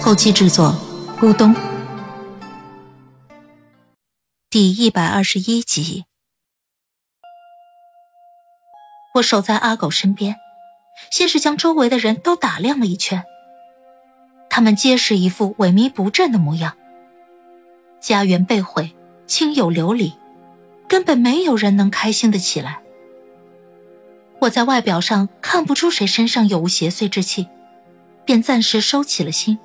后期制作：咕咚。第一百二十一集，我守在阿狗身边，先是将周围的人都打量了一圈，他们皆是一副萎靡不振的模样。家园被毁，亲友流离，根本没有人能开心的起来。我在外表上看不出谁身上有无邪祟之气，便暂时收起了心，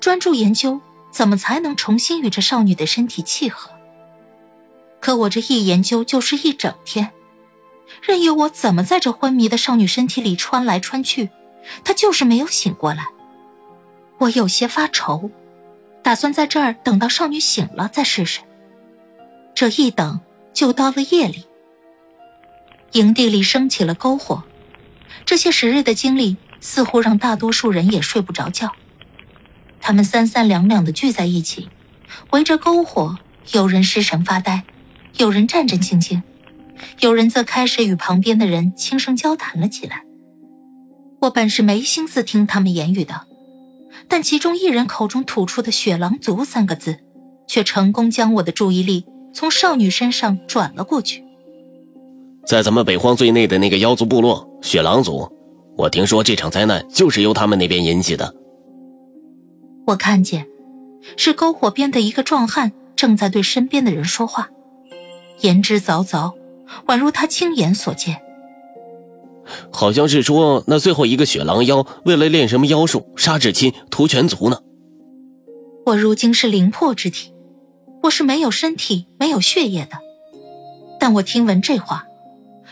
专注研究怎么才能重新与这少女的身体契合。可我这一研究就是一整天，任由我怎么在这昏迷的少女身体里穿来穿去，她就是没有醒过来。我有些发愁，打算在这儿等到少女醒了再试试。这一等就到了夜里，营地里升起了篝火，这些时日的经历似乎让大多数人也睡不着觉。他们三三两两的聚在一起，围着篝火，有人失神发呆。有人战战兢兢，有人则开始与旁边的人轻声交谈了起来。我本是没心思听他们言语的，但其中一人口中吐出的“雪狼族”三个字，却成功将我的注意力从少女身上转了过去。在咱们北荒最内的那个妖族部落——雪狼族，我听说这场灾难就是由他们那边引起的。我看见，是篝火边的一个壮汉正在对身边的人说话。言之凿凿，宛如他亲眼所见。好像是说那最后一个雪狼妖为了练什么妖术，杀至亲，屠全族呢。我如今是灵魄之体，我是没有身体、没有血液的。但我听闻这话，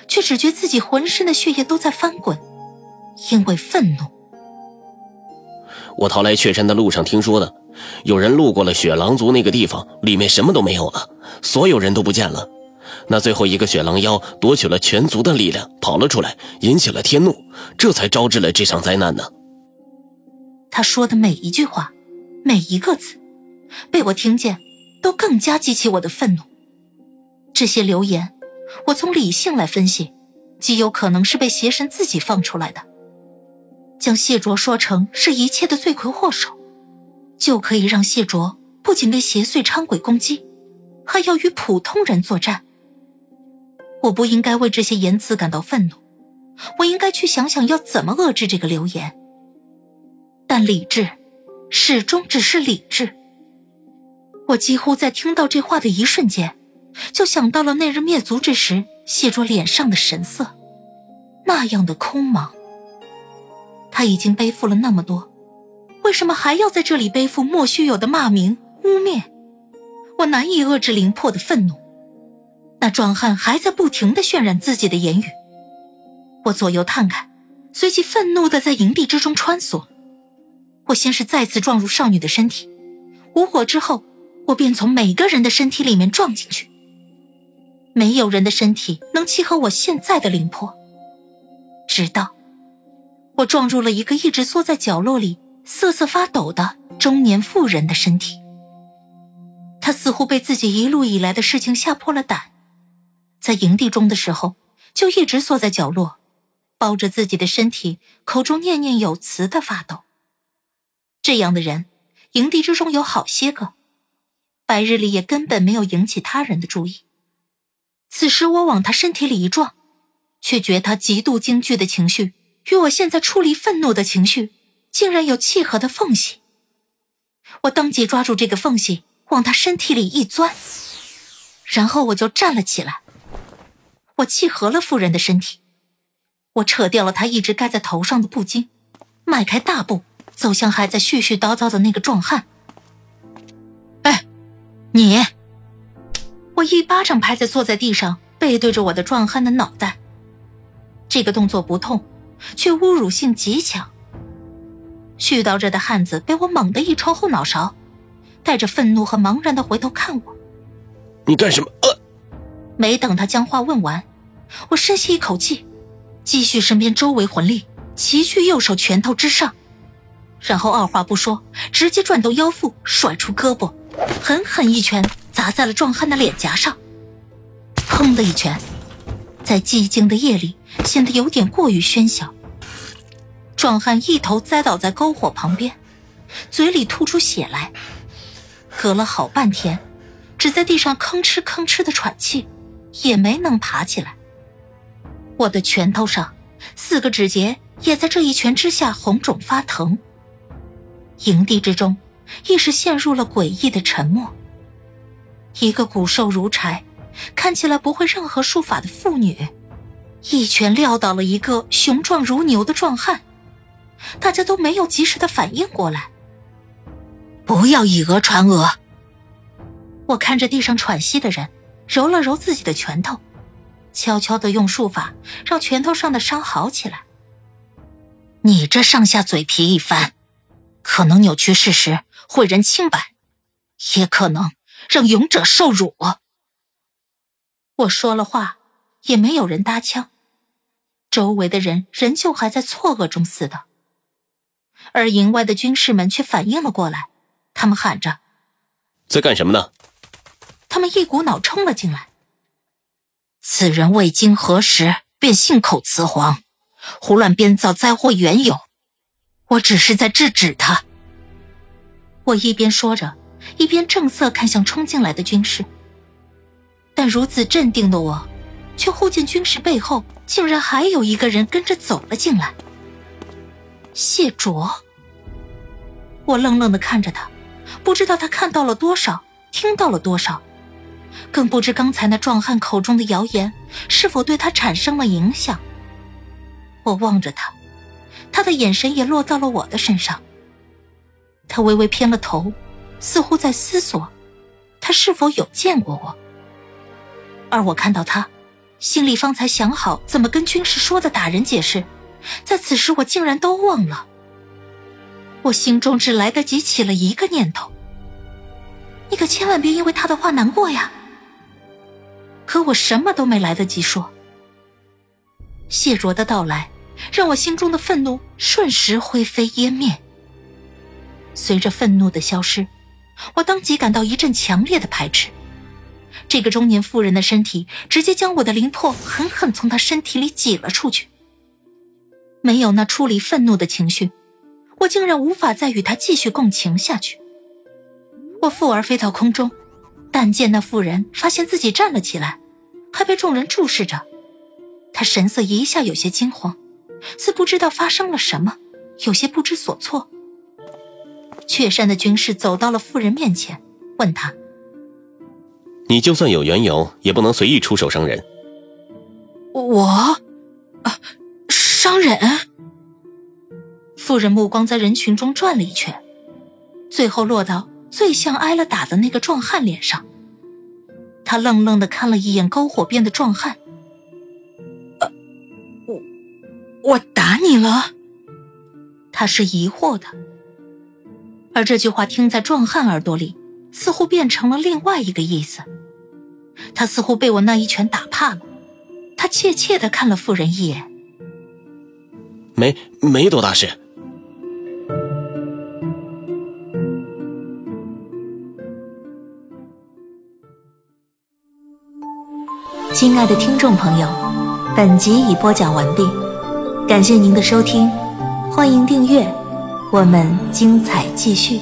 却只觉自己浑身的血液都在翻滚，因为愤怒。我逃来雀山的路上听说的，有人路过了雪狼族那个地方，里面什么都没有了，所有人都不见了。那最后一个雪狼妖夺取了全族的力量，跑了出来，引起了天怒，这才招致了这场灾难呢。他说的每一句话，每一个字，被我听见，都更加激起我的愤怒。这些流言，我从理性来分析，极有可能是被邪神自己放出来的，将谢卓说成是一切的罪魁祸首，就可以让谢卓不仅被邪祟猖鬼攻击，还要与普通人作战。我不应该为这些言辞感到愤怒，我应该去想想要怎么遏制这个流言。但理智，始终只是理智。我几乎在听到这话的一瞬间，就想到了那日灭族之时谢卓脸上的神色，那样的空茫。他已经背负了那么多，为什么还要在这里背负莫须有的骂名污蔑？我难以遏制灵魄的愤怒。那壮汉还在不停的渲染自己的言语，我左右探看，随即愤怒的在营地之中穿梭。我先是再次撞入少女的身体，无果之后，我便从每个人的身体里面撞进去。没有人的身体能契合我现在的灵魄，直到我撞入了一个一直缩在角落里瑟瑟发抖的中年妇人的身体。她似乎被自己一路以来的事情吓破了胆。在营地中的时候，就一直缩在角落，抱着自己的身体，口中念念有词的发抖。这样的人，营地之中有好些个，白日里也根本没有引起他人的注意。此时我往他身体里一撞，却觉他极度惊惧的情绪与我现在出离愤怒的情绪，竟然有契合的缝隙。我当即抓住这个缝隙，往他身体里一钻，然后我就站了起来。我契合了妇人的身体，我扯掉了她一直盖在头上的布巾，迈开大步走向还在絮絮叨叨的那个壮汉。哎，你！我一巴掌拍在坐在地上背对着我的壮汉的脑袋。这个动作不痛，却侮辱性极强。絮叨着的汉子被我猛地一抽后脑勺，带着愤怒和茫然的回头看我。你干什么？呃，没等他将话问完，我深吸一口气，积蓄身边周围魂力齐聚右手拳头之上，然后二话不说，直接转动腰腹，甩出胳膊，狠狠一拳砸在了壮汉的脸颊上。砰的一拳，在寂静的夜里显得有点过于喧嚣。壮汉一头栽倒在篝火旁边，嘴里吐出血来，隔了好半天，只在地上吭哧吭哧的喘气，也没能爬起来。我的拳头上四个指节也在这一拳之下红肿发疼。营地之中，一时陷入了诡异的沉默。一个骨瘦如柴。看起来不会任何术法的妇女，一拳撂倒了一个雄壮如牛的壮汉，大家都没有及时的反应过来。不要以讹传讹。我看着地上喘息的人，揉了揉自己的拳头，悄悄的用术法让拳头上的伤好起来。你这上下嘴皮一翻，可能扭曲事实，毁人清白，也可能让勇者受辱。我说了话，也没有人搭腔，周围的人仍旧还在错愕中似的，而营外的军士们却反应了过来，他们喊着：“在干什么呢？”他们一股脑冲了进来。此人未经核实便信口雌黄，胡乱编造灾祸缘由，我只是在制止他。我一边说着，一边正色看向冲进来的军士。但如此镇定的我，却忽见军士背后竟然还有一个人跟着走了进来。谢卓，我愣愣的看着他，不知道他看到了多少，听到了多少，更不知刚才那壮汉口中的谣言是否对他产生了影响。我望着他，他的眼神也落到了我的身上。他微微偏了头，似乎在思索，他是否有见过我。而我看到他，心里方才想好怎么跟军师说的打人解释，在此时我竟然都忘了。我心中只来得及起了一个念头：你可千万别因为他的话难过呀。可我什么都没来得及说。谢卓的到来，让我心中的愤怒瞬时灰飞烟灭。随着愤怒的消失，我当即感到一阵强烈的排斥。这个中年妇人的身体直接将我的灵魄狠狠从她身体里挤了出去。没有那处理愤怒的情绪，我竟然无法再与她继续共情下去。我负而飞到空中，但见那妇人发现自己站了起来，还被众人注视着，她神色一下有些惊慌，似不知道发生了什么，有些不知所措。雀山的军士走到了妇人面前，问他。你就算有缘由，也不能随意出手伤人。我，啊，伤人。妇人目光在人群中转了一圈，最后落到最像挨了打的那个壮汉脸上。他愣愣的看了一眼篝火边的壮汉。呃，我，我打你了？他是疑惑的，而这句话听在壮汉耳朵里，似乎变成了另外一个意思。他似乎被我那一拳打怕了，他怯怯的看了妇人一眼，没没多大事。亲爱的听众朋友，本集已播讲完毕，感谢您的收听，欢迎订阅，我们精彩继续。